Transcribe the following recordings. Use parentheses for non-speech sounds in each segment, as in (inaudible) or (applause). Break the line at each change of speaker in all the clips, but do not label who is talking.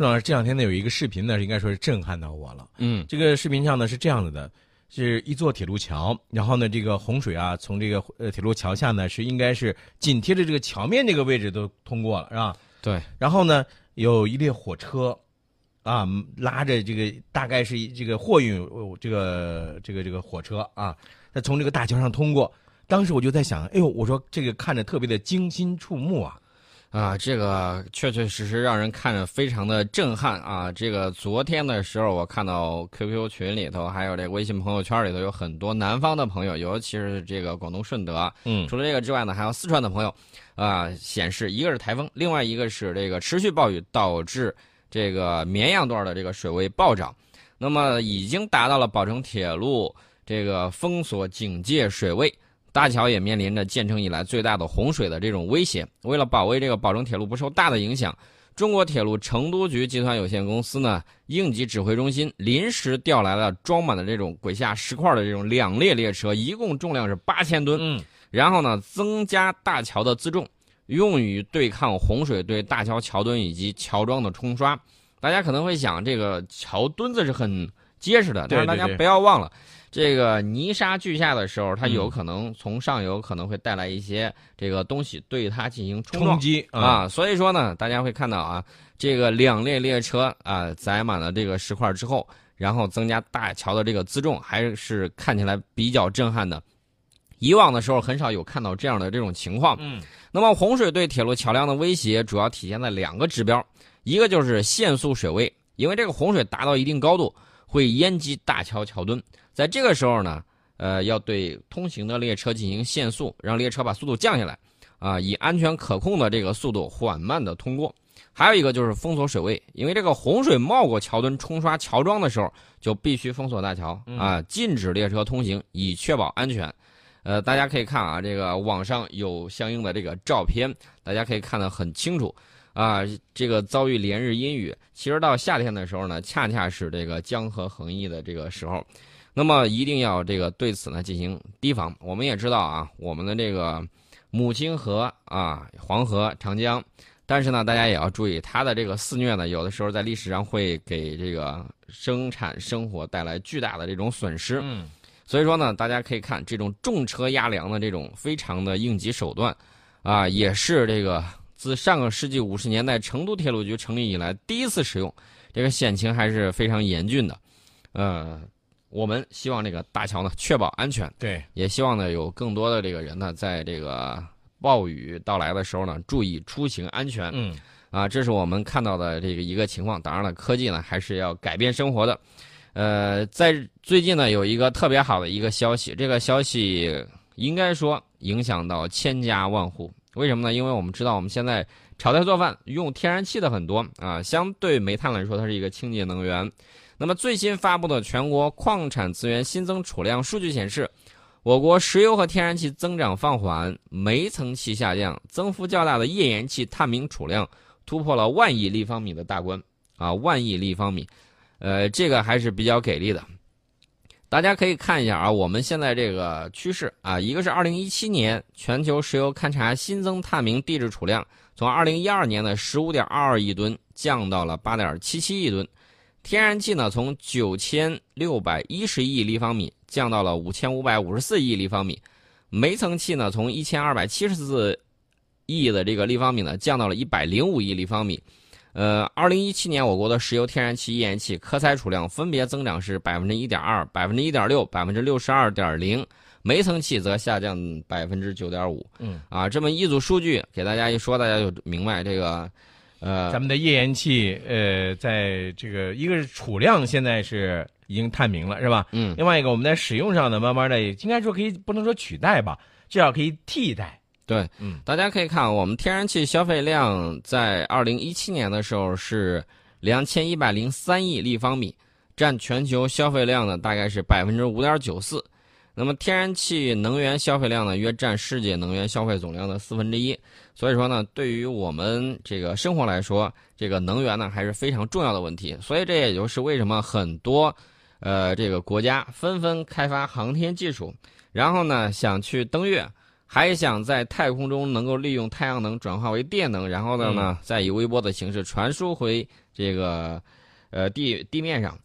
郑老师这两天呢有一个视频呢，应该说是震撼到我了。
嗯
这个视频上呢是这样子的，是一座铁路桥，然后呢这个洪水啊从这个呃铁路桥下呢是应该是紧贴着这个桥面这个位置都通过了，是吧？
对，
然后呢有一列火车，啊拉着这个大概是这个货运呃这个这个这个火车啊，它从这个大桥上通过。当时我就在想，哎呦，我说这个看着特别的惊心触目啊。
啊，这个确确实实让人看着非常的震撼啊！这个昨天的时候，我看到 QQ 群里头，还有这个微信朋友圈里头，有很多南方的朋友，尤其是这个广东顺德。
嗯
除了这个之外呢，还有四川的朋友，啊、显示一个是台风，另外一个是这个持续暴雨导致这个绵阳段的这个水位暴涨，那么已经达到了宝成铁路这个封锁警戒水位。大桥也面临着建成以来最大的洪水的这种威胁。为了保卫这个保证铁路不受大的影响，中国铁路成都局集团有限公司呢，应急指挥中心临时调来了装满了这种轨下石块的这种两列列车，一共重量是八千吨。
嗯
然后呢，增加大桥的自重，用于对抗洪水对大桥桥墩以及桥桩的冲刷。大家可能会想，这个桥墩子是很结实的，但是大家不要忘了，这个泥沙俱下的时候，它
嗯
有可能从上游可能会带来一些这个东西对它进行冲
冲击啊，
啊，所以说呢，大家会看到啊，这个两列列车啊载满了这个石块之后，然后增加大桥的这个自重，还是看起来比较震撼的。以往的时候很少有看到这样的这种情况。
嗯
那么洪水对铁路桥梁的威胁主要体现在两个指标，一个就是限速水位，因为这个洪水达到一定高度会淹及大桥桥墩，在这个时候呢，呃，要对通行的列车进行限速，让列车把速度降下来，啊、以安全可控的这个速度缓慢的通过。还有一个就是封锁水位，因为这个洪水冒过桥墩冲刷桥桩的时候，就必须封锁大桥啊，禁止列车通行，以确保安全。呃，大家可以看啊，这个网上有相应的这个照片，大家可以看得很清楚啊。这个遭遇连日阴雨，其实到夏天的时候呢，恰恰是这个江河横溢的这个时候，那么一定要这个对此呢进行提防。我们也知道啊，我们的这个母亲河啊，黄河、长江，但是呢，大家也要注意，它的这个肆虐呢，有的时候在历史上会给这个生产生活带来巨大的这种损失。
嗯
所以说呢，大家可以看这种重车压粮的这种非常的应急手段，啊，也是这个自上个世纪五十年代成都铁路局成立以来第一次使用，这个险情还是非常严峻的。呃，我们希望这个大桥呢确保安全，
对，
也希望呢有更多的这个人呢在这个暴雨到来的时候呢注意出行安全。
嗯
啊，这是我们看到的这个一个情况。当然了，科技呢还是要改变生活的。呃，在最近呢有一个特别好的一个消息，这个消息应该说影响到千家万户。为什么呢？因为我们知道我们现在炒菜做饭用天然气的很多啊，相对煤炭来说，它是一个清洁能源。那么最新发布的全国矿产资源新增储量数据显示，我国石油和天然气增长放缓，煤层气下降，增幅较大的页岩气探明储量突破了万亿立方米的大关啊，万亿立方米，呃，这个还是比较给力的。大家可以看一下啊，我们现在这个趋势啊，一个是二零一七年全球石油勘察新增探明地质储量从二零一二年的十五点二二亿吨降到了八点七七亿吨，天然气呢从九千六百一十亿立方米降到了五千五百五十四亿立方米，煤层气呢从一千二百七十四亿的这个立方米呢降到了一百零五亿立方米。呃，二零一七年我国的石油、天然气、页岩气可采储量分别增长是百分之一点二、百分之一点六、百分之六十二点零，煤层气则下降百分之九点五。
嗯，
啊，这么一组数据给大家一说，大家就明白这个，呃，
咱们的页岩气，呃，在这个一个是储量现在是已经探明了，是吧？
嗯，
另外一个我们在使用上呢，慢慢的应该说可以不能说取代吧，至少可以替代。
对，
嗯，
大家可以看，我们天然气消费量在二零一七年的时候是两千一百零三亿立方米，占全球消费量呢大概是百分之五点九四。那么天然气能源消费量呢，约占世界能源消费总量的四分之一。所以说呢，对于我们这个生活来说，这个能源呢还是非常重要的问题。所以这也就是为什么很多，呃，这个国家纷纷开发航天技术，然后呢想去登月。还想在太空中能够利用太阳能转化为电能，然后呢呢，再以微波的形式传输回这个呃地地面上。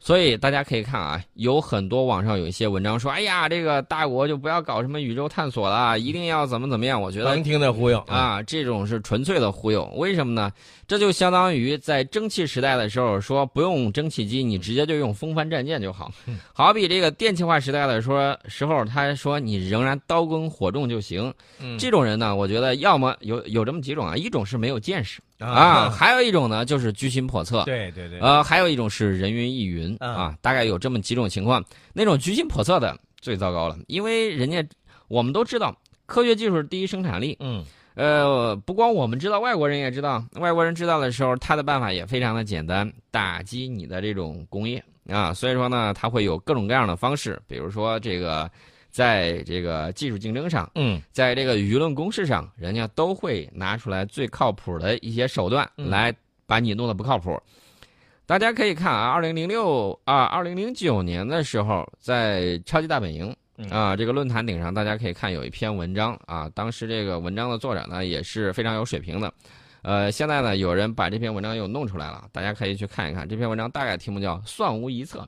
所以大家可以看啊，有很多网上有一些文章说，哎呀，这个大国就不要搞什么宇宙探索了，一定要怎么怎么样。我觉得
能听的忽悠
啊，这种是纯粹的忽悠。为什么呢？这就相当于在蒸汽时代的时候说不用蒸汽机，你直接就用风帆战舰就好。好比这个电气化时代的说时候，他说你仍然刀耕火种就行。这种人呢，我觉得要么有有这么几种啊，一种是没有见识。啊，还有一种呢，就是居心叵测。
对对对。
呃，还有一种是人云亦云啊，大概有这么几种情况。那种居心叵测的最糟糕了，因为人家我们都知道，科学技术是第一生产力。
嗯。
呃，不光我们知道，外国人也知道。外国人知道的时候，他的办法也非常的简单，打击你的这种工业啊。所以说呢，他会有各种各样的方式，比如说这个。在这个技术竞争上，
嗯，
在这个舆论攻势上，人家都会拿出来最靠谱的一些手段来把你弄得不靠谱。大家可以看啊，二零零六啊，二零零九年的时候，在超级大本营啊这个论坛顶上，大家可以看有一篇文章啊，当时这个文章的作者呢也是非常有水平的。呃，现在呢有人把这篇文章又弄出来了，大家可以去看一看。这篇文章大概题目叫《算无一策》，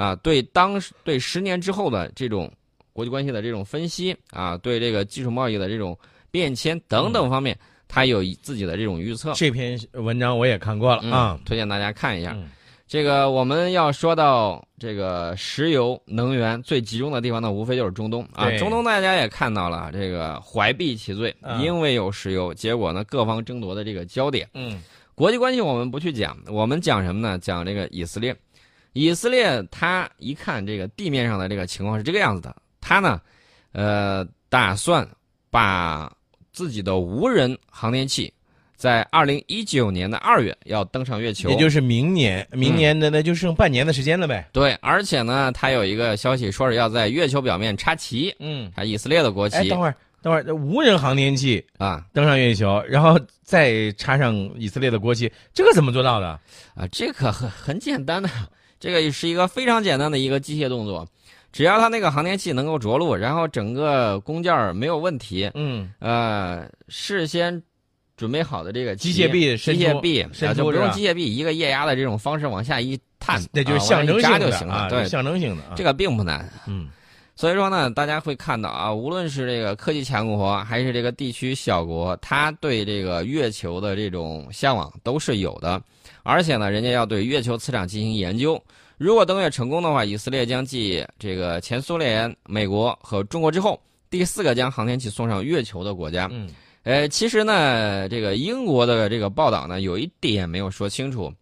啊，对当对十年之后的这种。国际关系的这种分析啊，对这个技术贸易的这种变迁等等方面，他有自己的这种预测。
这篇文章我也看过了啊，
推荐大家看一下。这个我们要说到这个石油能源最集中的地方呢，无非就是中东啊。中东大家也看到了，这个怀璧其罪，因为有石油，结果呢各方争夺的这个焦点。
嗯，
国际关系我们不去讲，我们讲什么呢？讲这个以色列。以色列他一看这个地面上的这个情况是这个样子的。他呢，呃，打算把自己的无人航天器在二零一九年的二月要登上月球，
也就是明年，明年的那就剩半年的时间了呗。
对，而且呢，他有一个消息说是要在月球表面插旗，
嗯，
插以色列的国旗。
哎，等会儿，等会儿，无人航天器
啊
登上月球，然后再插上以色列的国旗，这个怎么做到的？
啊，这个很很简单的，这个是一个非常简单的一个机械动作。只要它那个航天器能够着陆，然后整个工件没有问题，
嗯，
呃，事先准备好的这个
机械臂，
机械臂就不用机械臂，一个液压的这种方式往下一探，
那就是象征性
就行了，对，
象征性的，
这个并不难，
嗯，
所以说呢，大家会看到啊，无论是这个科技强国，还是这个地区小国，他对这个月球的这种向往都是有的，而且呢，人家要对月球磁场进行研究。如果登月成功的话，以色列将继这个前苏联、美国和中国之后，第四个将航天器送上月球的国家。
嗯，
呃，其实呢，这个英国的这个报道呢，有一点没有说清楚，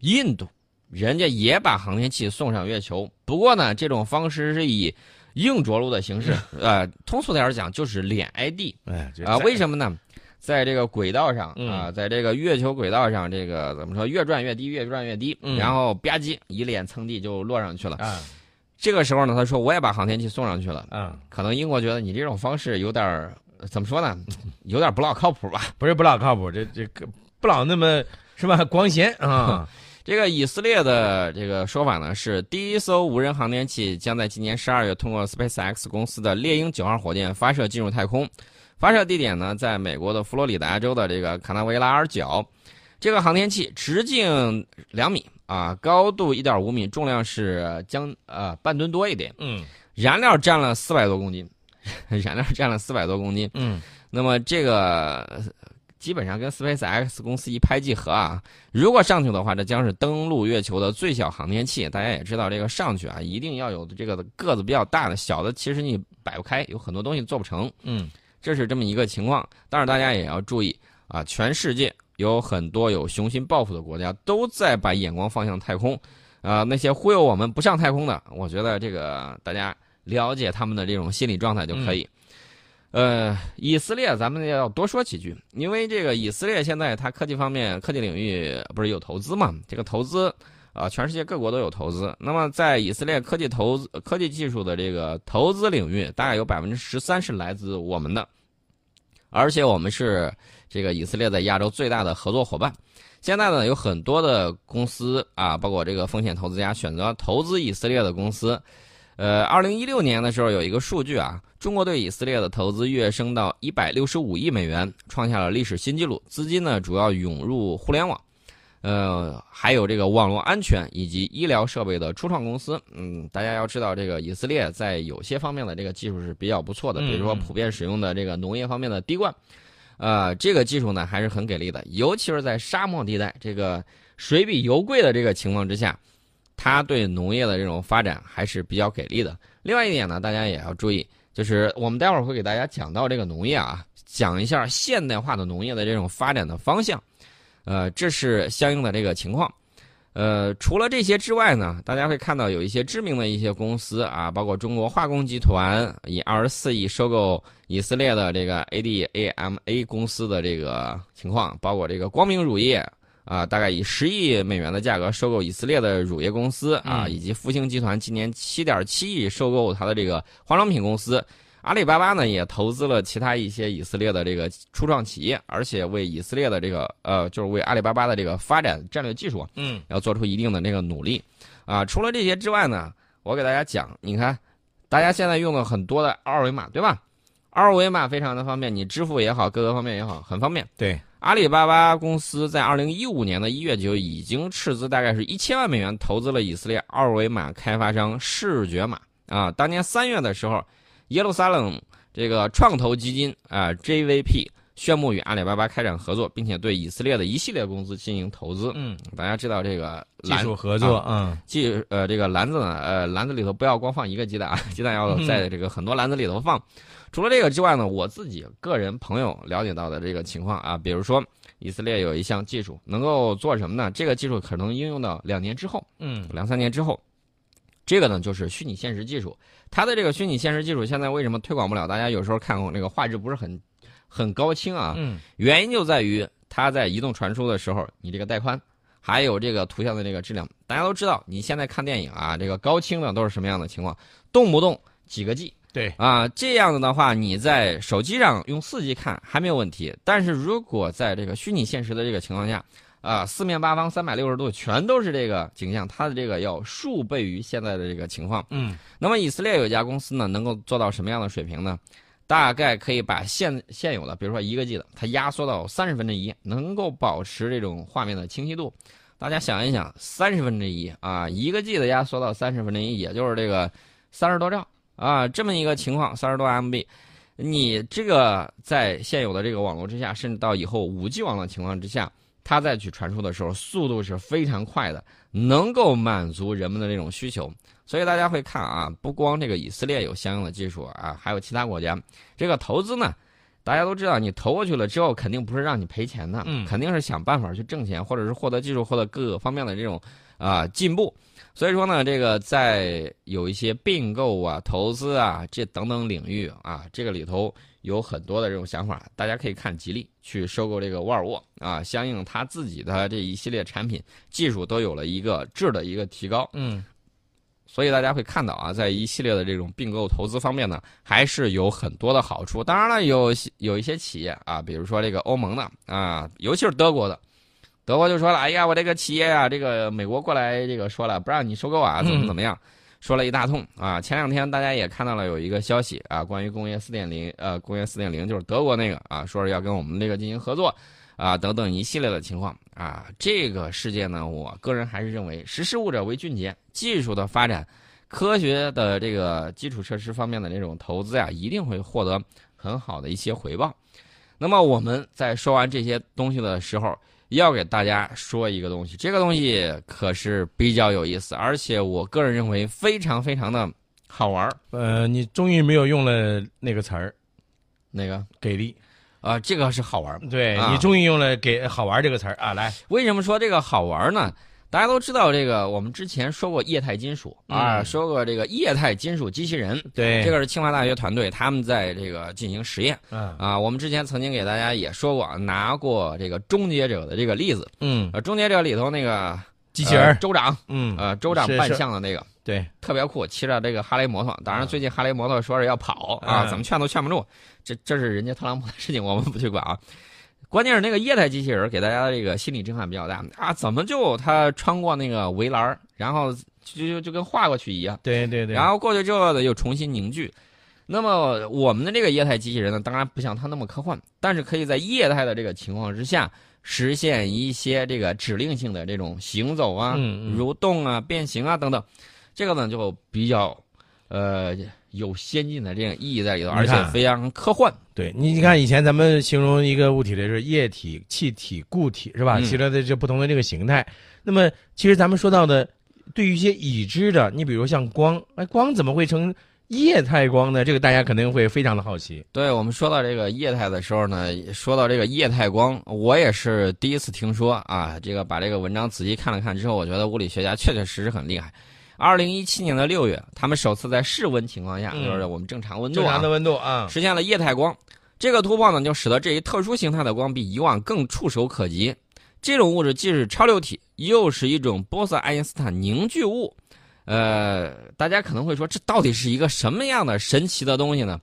印度人家也把航天器送上月球，不过呢，这种方式是以硬着陆的形式，(laughs) 呃，通俗点讲就是脸挨地。
哎，
啊，为什么呢？在这个轨道上啊，在这个月球轨道上，这个怎么说？越转越低，越转越低，然后吧唧一脸蹭地就落上去了。
啊，
这个时候呢，他说我也把航天器送上去了。
啊，
可能英国觉得你这种方式有点怎么说呢？有点不老靠谱吧？
不是不老靠谱，这这个不老那么是吧？光鲜啊！(laughs)
这个以色列的这个说法呢，是第一艘无人航天器将在今年十二月通过 SpaceX 公司的猎鹰九号火箭发射进入太空。发射地点呢，在美国的佛罗里达州的这个卡纳维拉尔角。这个航天器直径两米啊，高度一点五米，重量是将呃半吨多一点。
嗯，
燃料占了四百多公斤，(laughs) 燃料占了四百多公斤。
嗯，
那么这个基本上跟 SpaceX 公司一拍即合啊。如果上去的话，这将是登陆月球的最小航天器。大家也知道，这个上去啊，一定要有这个个子比较大的，小的其实你摆不开，有很多东西做不成。
嗯。
这是这么一个情况，但是大家也要注意啊！全世界有很多有雄心抱负的国家都在把眼光放向太空，啊，那些忽悠我们不上太空的，我觉得这个大家了解他们的这种心理状态就可以。呃，以色列咱们要多说几句，因为这个以色列现在它科技方面、科技领域不是有投资嘛？这个投资啊，全世界各国都有投资。那么在以色列科技投资、科技技术的这个投资领域，大概有百分之十三是来自我们的。而且我们是这个以色列在亚洲最大的合作伙伴。现在呢，有很多的公司啊，包括这个风险投资家选择投资以色列的公司。呃，二零一六年的时候有一个数据啊，中国对以色列的投资跃升到一百六十五亿美元，创下了历史新纪录。资金呢主要涌入互联网，呃，还有这个网络安全以及医疗设备的初创公司。嗯，大家要知道，这个以色列在有些方面的这个技术是比较不错的，比如说普遍使用的这个农业方面的滴灌，呃，这个技术呢还是很给力的，尤其是在沙漠地带，这个水比油贵的这个情况之下。它对农业的这种发展还是比较给力的。另外一点呢，大家也要注意，就是我们待会儿会给大家讲到这个农业啊，讲一下现代化的农业的这种发展的方向。呃，这是相应的这个情况。呃，除了这些之外呢，大家会看到有一些知名的一些公司啊，包括中国化工集团以二十四亿收购以色列的这个 ADAMA 公司的这个情况，包括这个光明乳业。啊，大概以十亿美元的价格收购以色列的乳业公司啊，以及复星集团今年七点七亿收购它的这个化妆品公司。阿里巴巴呢也投资了其他一些以色列的这个初创企业，而且为以色列的这个呃，就是为阿里巴巴的这个发展战略技术，
嗯，
要做出一定的那个努力。啊，除了这些之外呢，我给大家讲，你看，大家现在用了很多的二维码，对吧？二维码非常的方便，你支付也好，各个方面也好，很方便。
对。
阿里巴巴公司在二零一五年的一月就已经斥资大概是一千万美元投资了以色列二维码开发商视觉码啊。当年三月的时候，耶路撒冷这个创投基金啊 JVP 宣布与阿里巴巴开展合作，并且对以色列的一系列公司进行投资。
嗯，
大家知道这个
技术合作，
嗯，技呃这个篮子呢，呃篮子里头不要光放一个鸡蛋啊，(laughs) 鸡蛋要在这个很多篮子里头放。除了这个之外呢，我自己个人朋友了解到的这个情况啊，比如说以色列有一项技术能够做什么呢？这个技术可能应用到两年之后，
嗯，
两三年之后，这个呢就是虚拟现实技术。它的这个虚拟现实技术现在为什么推广不了？大家有时候看那个画质不是很很高清啊，
嗯，
原因就在于它在移动传输的时候，你这个带宽还有这个图像的这个质量，大家都知道，你现在看电影啊，这个高清的都是什么样的情况？动不动几个 G。
对
啊，这样子的话，你在手机上用四 G 看还没有问题。但是如果在这个虚拟现实的这个情况下，啊，四面八方三百六十度全都是这个景象，它的这个要数倍于现在的这个情况。
嗯，
那么以色列有一家公司呢，能够做到什么样的水平呢？大概可以把现现有的，比如说一个 G 的，它压缩到三十分之一，能够保持这种画面的清晰度。大家想一想，三十分之一啊，一个 G 的压缩到三十分之一，也就是这个三十多兆。啊，这么一个情况，三十多 MB，你这个在现有的这个网络之下，甚至到以后五 G 网络情况之下，它再去传输的时候，速度是非常快的，能够满足人们的这种需求。所以大家会看啊，不光这个以色列有相应的技术啊，还有其他国家，这个投资呢，大家都知道，你投过去了之后，肯定不是让你赔钱的，
嗯，
肯定是想办法去挣钱，或者是获得技术，获得各个方面的这种啊进步。所以说呢，这个在有一些并购啊、投资啊这等等领域啊，这个里头有很多的这种想法。大家可以看吉利去收购这个沃尔沃啊，相应它自己的这一系列产品技术都有了一个质的一个提高。
嗯，
所以大家会看到啊，在一系列的这种并购投资方面呢，还是有很多的好处。当然了，有有一些企业啊，比如说这个欧盟的啊，尤其是德国的。德国就说了：“哎呀，我这个企业啊，这个美国过来这个说了，不让你收购啊，怎么怎么样，说了一大通啊。前两天大家也看到了有一个消息啊，关于工业四点零，呃，工业四点零就是德国那个啊，说是要跟我们这个进行合作啊，等等一系列的情况啊。这个世界呢，我个人还是认为，识时务者为俊杰，技术的发展，科学的这个基础设施方面的那种投资呀，一定会获得很好的一些回报。那么我们在说完这些东西的时候。”要给大家说一个东西，这个东西可是比较有意思，而且我个人认为非常非常的好玩儿。
呃，你终于没有用了那个词儿，
哪个
给力
啊？这个是好玩儿。
对你终于用了“给好玩”这个词儿啊！来，
为什么说这个好玩呢？大家都知道这个，我们之前说过液态金属啊，说过这个液态金属机器人。
对，
这个是清华大学团队他们在这个进行实验。
嗯
啊，我们之前曾经给大家也说过，拿过这个终结者的这个例子。
嗯，
呃，终结者里头那个
机器人
州长，
嗯
呃，州长扮相的那个，
对，
特别酷，骑着这个哈雷摩托。当然，最近哈雷摩托说是要跑啊，怎么劝都劝不住。这这是人家特朗普的事情，我们不去管啊。关键是那个液态机器人给大家的这个心理震撼比较大啊！怎么就他穿过那个围栏，然后就就就跟画过去一样。
对对对。
然后过去之后呢，又重新凝聚。那么我们的这个液态机器人呢，当然不像它那么科幻，但是可以在液态的这个情况之下，实现一些这个指令性的这种行走啊、
嗯嗯
蠕动啊、变形啊等等。这个呢就比较呃有先进的这个意义在里头，而且非常科幻。
对你，你看以前咱们形容一个物体的是液体、气体、固体，是吧？
嗯
其他的这不同的这个形态。那么，其实咱们说到的，对于一些已知的，你比如像光，哎，光怎么会成液态光呢？这个大家肯定会非常的好奇。
对我们说到这个液态的时候呢，说到这个液态光，我也是第一次听说啊。这个把这个文章仔细看了看之后，我觉得物理学家确确实实很厉害。二零一七年的六月，他们首次在室温情况下，
嗯
就是我们正常温度啊
正常的，温度啊，
实现了液态光。这个突破呢，就使得这一特殊形态的光比以往更触手可及。这种物质既是超流体，又是一种波色爱因斯坦凝聚物。呃，大家可能会说，这到底是一个什么样的神奇的东西呢？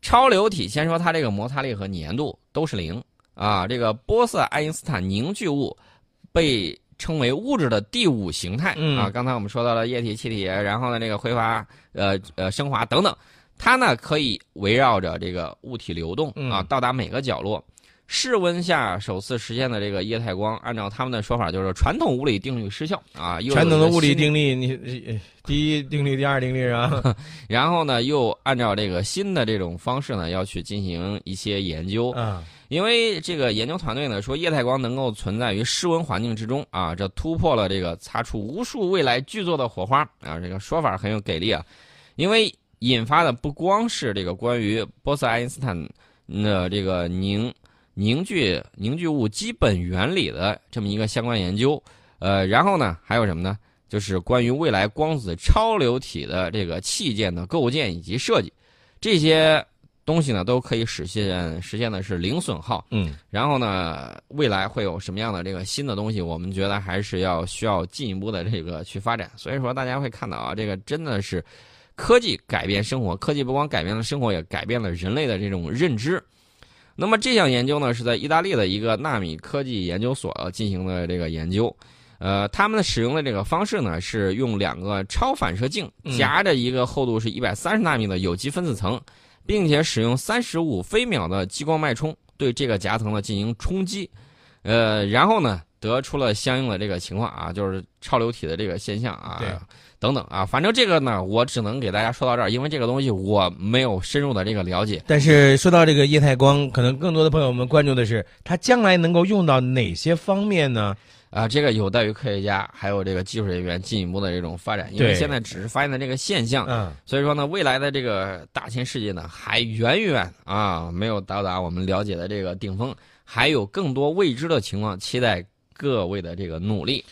超流体，先说它这个摩擦力和粘度都是零啊。这个波色爱因斯坦凝聚物被称为物质的第五形态、
嗯
啊。刚才我们说到了液体、气体，然后呢这个挥发、呃呃升华等等，它呢可以围绕着这个物体流动啊，
嗯
到达每个角落。室温下首次实现的这个液态光，按照他们的说法，就是传统物理定律失效啊。
传统的物理定律，你呃 (laughs) 第一定律、第二定律啊，(laughs)
然后呢，又按照这个新的这种方式呢，要去进行一些研究。
啊，
因为这个研究团队呢说，液态光能够存在于室温环境之中啊，这突破了这个擦出无数未来巨作的火花啊，这个说法很有给力啊。因为引发的不光是这个关于波斯爱因斯坦的这个凝凝聚凝聚物基本原理的这么一个相关研究，呃，然后呢还有什么呢？就是关于未来光子超流体的这个器件的构建以及设计，这些东西呢都可以实现实现的是零损耗。
嗯，
然后呢，未来会有什么样的这个新的东西？我们觉得还是要需要进一步的这个去发展。所以说，大家会看到啊，这个真的是科技改变生活，科技不光改变了生活，也改变了人类的这种认知。那么这项研究呢，是在意大利的一个纳米科技研究所进行的这个研究。呃，他们使用的这个方式呢，是用两个超反射镜
嗯
夹着一个厚度是一百三十纳米的有机分子层，并且使用三十五飞秒的激光脉冲对这个夹层呢进行冲击，呃，然后呢得出了相应的这个情况啊，就是超流体的这个现象啊，等等啊，反正这个呢，我只能给大家说到这儿，因为这个东西我没有深入的这个了解。
但是说到这个液态光，可能更多的朋友们关注的是它将来能够用到哪些方面呢？
啊，这个有待于科学家还有这个技术人员进一步的这种发展，因为现在只是发现了这个现象，
嗯，
所以说呢，未来的这个大千世界呢，还远远啊没有到达我们了解的这个顶峰，还有更多未知的情况，期待各位的这个努力。